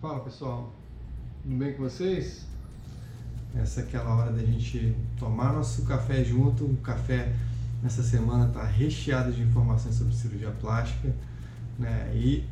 Fala pessoal, tudo bem com vocês? Essa é aquela hora da gente tomar nosso café junto. O café nessa semana está recheado de informações sobre cirurgia plástica né? e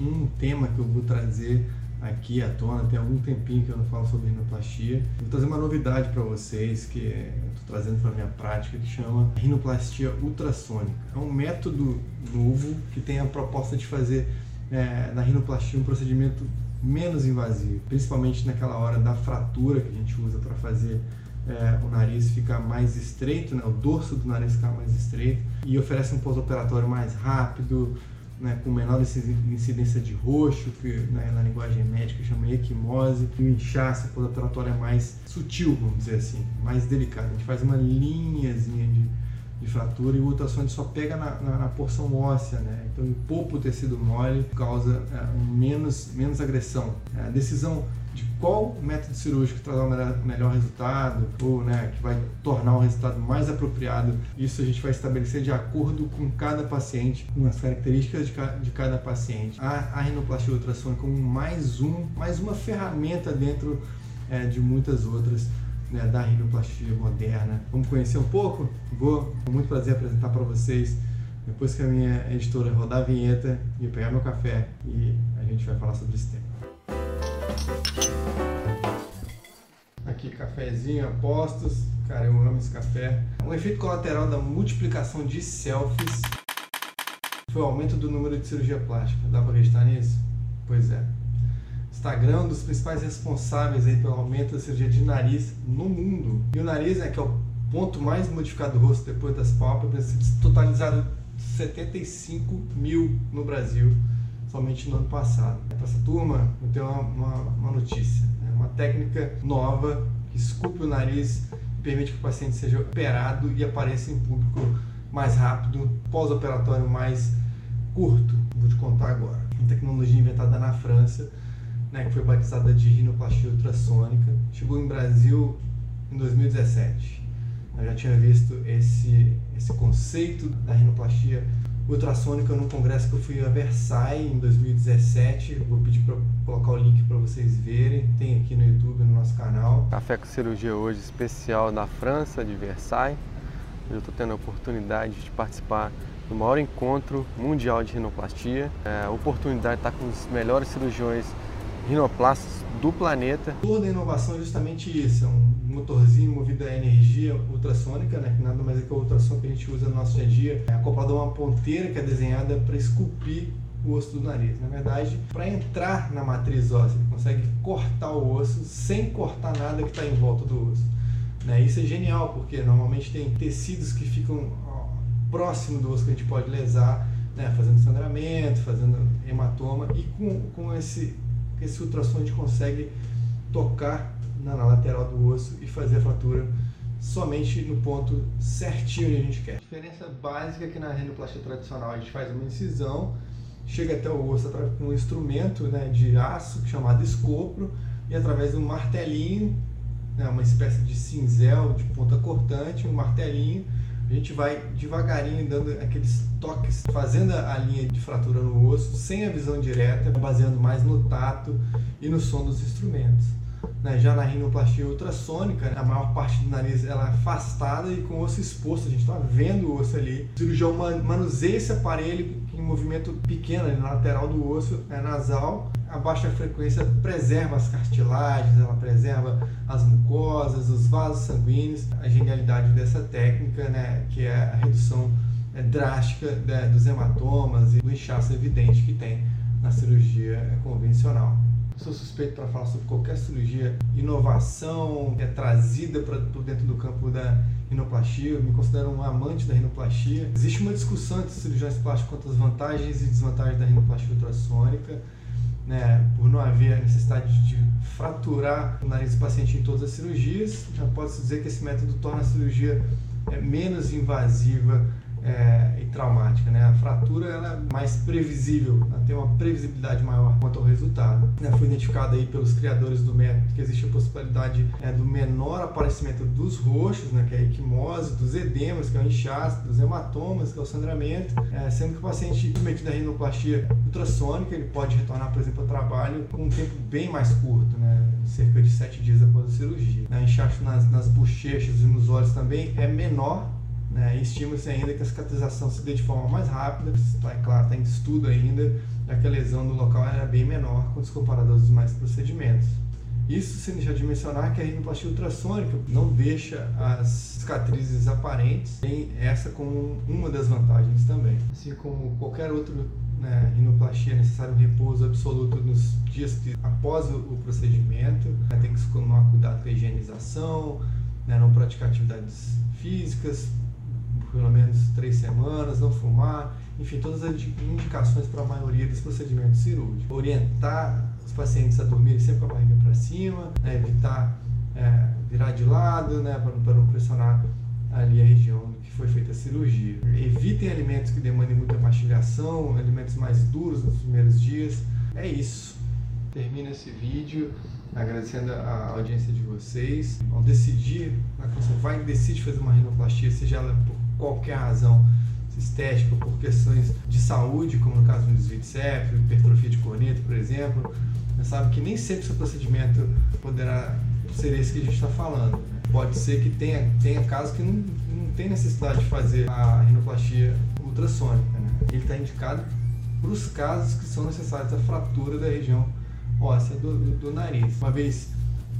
um tema que eu vou trazer aqui à tona, tem algum tempinho que eu não falo sobre rinoplastia. Vou trazer uma novidade para vocês que eu estou trazendo para minha prática que chama rinoplastia ultrassônica. É um método novo que tem a proposta de fazer é, na rinoplastia um procedimento menos invasivo, principalmente naquela hora da fratura que a gente usa para fazer é, o nariz ficar mais estreito, né, o dorso do nariz ficar mais estreito e oferece um pós-operatório mais rápido, né, com menor incidência de roxo, que né, na linguagem médica chama equimose, e o inchaço pós-operatório é mais sutil, vamos dizer assim, mais delicado. A gente faz uma linhazinha de de fratura e o ultrassônico só pega na, na, na, porção óssea, né? Então, poupa o tecido mole causa é, menos, menos agressão. É, a decisão de qual método cirúrgico traz o melhor, resultado ou né, que vai tornar o resultado mais apropriado, isso a gente vai estabelecer de acordo com cada paciente, com as características de, ca, de cada paciente. A, a rinoplastia ultrassônica como mais um, mais uma ferramenta dentro é, de muitas outras né, da rinoplastia moderna. Vamos conhecer um pouco? Vou, com muito prazer, apresentar para vocês depois que a minha editora rodar a vinheta e eu pegar meu café e a gente vai falar sobre esse tema. Aqui, cafezinho a postos. Cara, eu amo esse café. Um efeito colateral da multiplicação de selfies foi o aumento do número de cirurgia plástica. Dá para acreditar nisso? Pois é. Instagram, um dos principais responsáveis aí pelo aumento da cirurgia de nariz no mundo. E o nariz, né, que é o ponto mais modificado do rosto depois das pálpebras, totalizado 75 mil no Brasil, somente no ano passado. Para essa turma, eu tenho uma, uma, uma notícia, né? uma técnica nova que esculpe o nariz e permite que o paciente seja operado e apareça em público mais rápido, pós-operatório mais curto. Vou te contar agora. Uma tecnologia inventada na França né, que foi batizada de rinoplastia ultrassônica. Chegou em Brasil em 2017. Eu já tinha visto esse, esse conceito da rinoplastia ultrassônica no congresso que eu fui a Versailles em 2017. Vou pedir para colocar o link para vocês verem. Tem aqui no YouTube, no nosso canal. Café com Cirurgia hoje especial na França, de Versailles. Eu estou tendo a oportunidade de participar do maior encontro mundial de rinoplastia. É, a oportunidade de estar com os melhores cirurgiões rinoplastas do planeta. Toda a inovação é justamente isso, é um motorzinho movido a energia ultrassônica, né, que nada mais é que o ultrassom que a gente usa no nosso dia a dia, é acoplado a uma ponteira que é desenhada para esculpir o osso do nariz. Na verdade, para entrar na matriz óssea, ele consegue cortar o osso sem cortar nada que está em volta do osso. Né? Isso é genial, porque normalmente tem tecidos que ficam próximo do osso que a gente pode lesar, né? fazendo sangramento, fazendo hematoma, e com, com esse esse ultrassom a gente consegue tocar na, na, lateral do osso e fazer a fratura somente no ponto certinho onde a gente quer. A diferença básica é que na rinoplastia tradicional a gente faz uma incisão, chega até o osso através de um instrumento né, de aço chamado escopro e através de um martelinho, né, uma espécie de cinzel de ponta cortante, um martelinho, a gente vai devagarinho dando aqueles toques, fazendo a linha de fratura no osso, sem a visão direta, baseando mais no tato e no som dos instrumentos. Né? Já na rinoplastia ultrassônica, a maior parte do nariz ela é afastada e com o osso exposto, a gente está vendo o osso ali. O cirurgião manuseia esse aparelho em movimento pequeno na lateral do osso é nasal a baixa frequência preserva as cartilagens, ela preserva as mucosas, os vasos sanguíneos. A genialidade dessa técnica, né, que é a redução é, drástica né, dos hematomas e do inchaço evidente que tem na cirurgia convencional. Sou suspeito para falar sobre qualquer cirurgia, inovação é trazida para dentro do campo da rinoplastia. Eu me considero um amante da rinoplastia. Existe uma discussão entre cirurgiões plásticos quanto às vantagens e desvantagens da rinoplastia ultrassônica né, por não haver a necessidade de fraturar o nariz do paciente em todas as cirurgias, já pode-se dizer que esse método torna a cirurgia é, menos invasiva é, e traumática. Né? A fratura ela é mais previsível, ela tem uma previsibilidade maior quanto ao resultado. Né? Foi identificado aí pelos criadores do método que existe a possibilidade é, do menor aparecimento dos roxos, né, que é a equimose, dos edemas, que é o inchaço, dos hematomas, que é o sangramento, é, sendo que o paciente submetido à rinoplastia ultrassônica ele pode retornar, por exemplo, ao trabalho com um tempo bem mais curto, né, cerca de sete dias após a cirurgia. O né? inchaço nas, nas bochechas e nos olhos também é menor né? Estima-se ainda que a cicatrização se dê de forma mais rápida, está é claro, está em estudo ainda, já que a lesão no local era bem menor quando comparado aos demais procedimentos. Isso sem deixar de mencionar que a rinoplastia ultrassônica não deixa as cicatrizes aparentes, tem essa como uma das vantagens também. Assim como qualquer outra né, rinoplastia, é necessário um repouso absoluto nos dias que, após o, procedimento, né, tem que tomar cuidado com a higienização, né, não praticar atividades físicas, pelo menos três semanas, não fumar, enfim, todas as indicações para a maioria dos procedimentos cirúrgicos. Orientar os pacientes a dormirem sempre com a barriga para cima, né, evitar é, virar de lado, né, para não pressionar ali a região foi feita a cirurgia. Evitem alimentos que demandem muita mastigação, alimentos mais duros nos primeiros dias. É isso. Termina esse vídeo agradecendo a audiência de vocês. Ao decidir, né, você vai decidir fazer uma rinoplastia, seja ela por qualquer razão estética, por questões de saúde, como no caso do desvio de septo, hipertrofia de corneta, por exemplo, você sabe que nem sempre seu procedimento poderá ser esse que a gente está falando. Pode ser que tenha, tenha casos que não tem necessidade de fazer a rinoplastia ultrassônica. Né? Ele está indicado para os casos que são necessários a fratura da região óssea do, do, nariz. Uma vez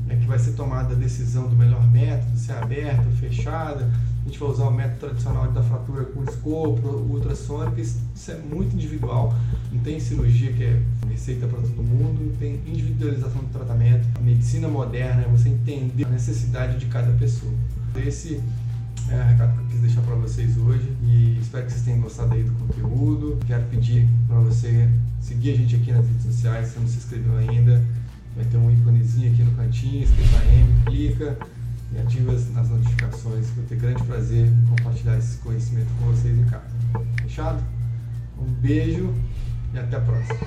é que vai ser tomada a decisão do melhor método, se é aberta ou fechada, a gente vai usar o método tradicional da fratura com escopo, ultrassônica, isso é muito individual, não tem cirurgia que é receita para todo mundo, tem individualização do tratamento, a medicina moderna é você entender a necessidade de cada pessoa. Esse é o recado que eu quis deixar para vocês hoje e espero que vocês tenham gostado aí do conteúdo. Quero pedir para você seguir a gente aqui nas redes sociais, se não se inscreveu ainda, vai ter um íconezinho aqui no cantinho, escreva M, clica e ative as notificações, eu tenho grande prazer em compartilhar esse conhecimento com vocês em casa. Fechado? Um beijo e até a próxima.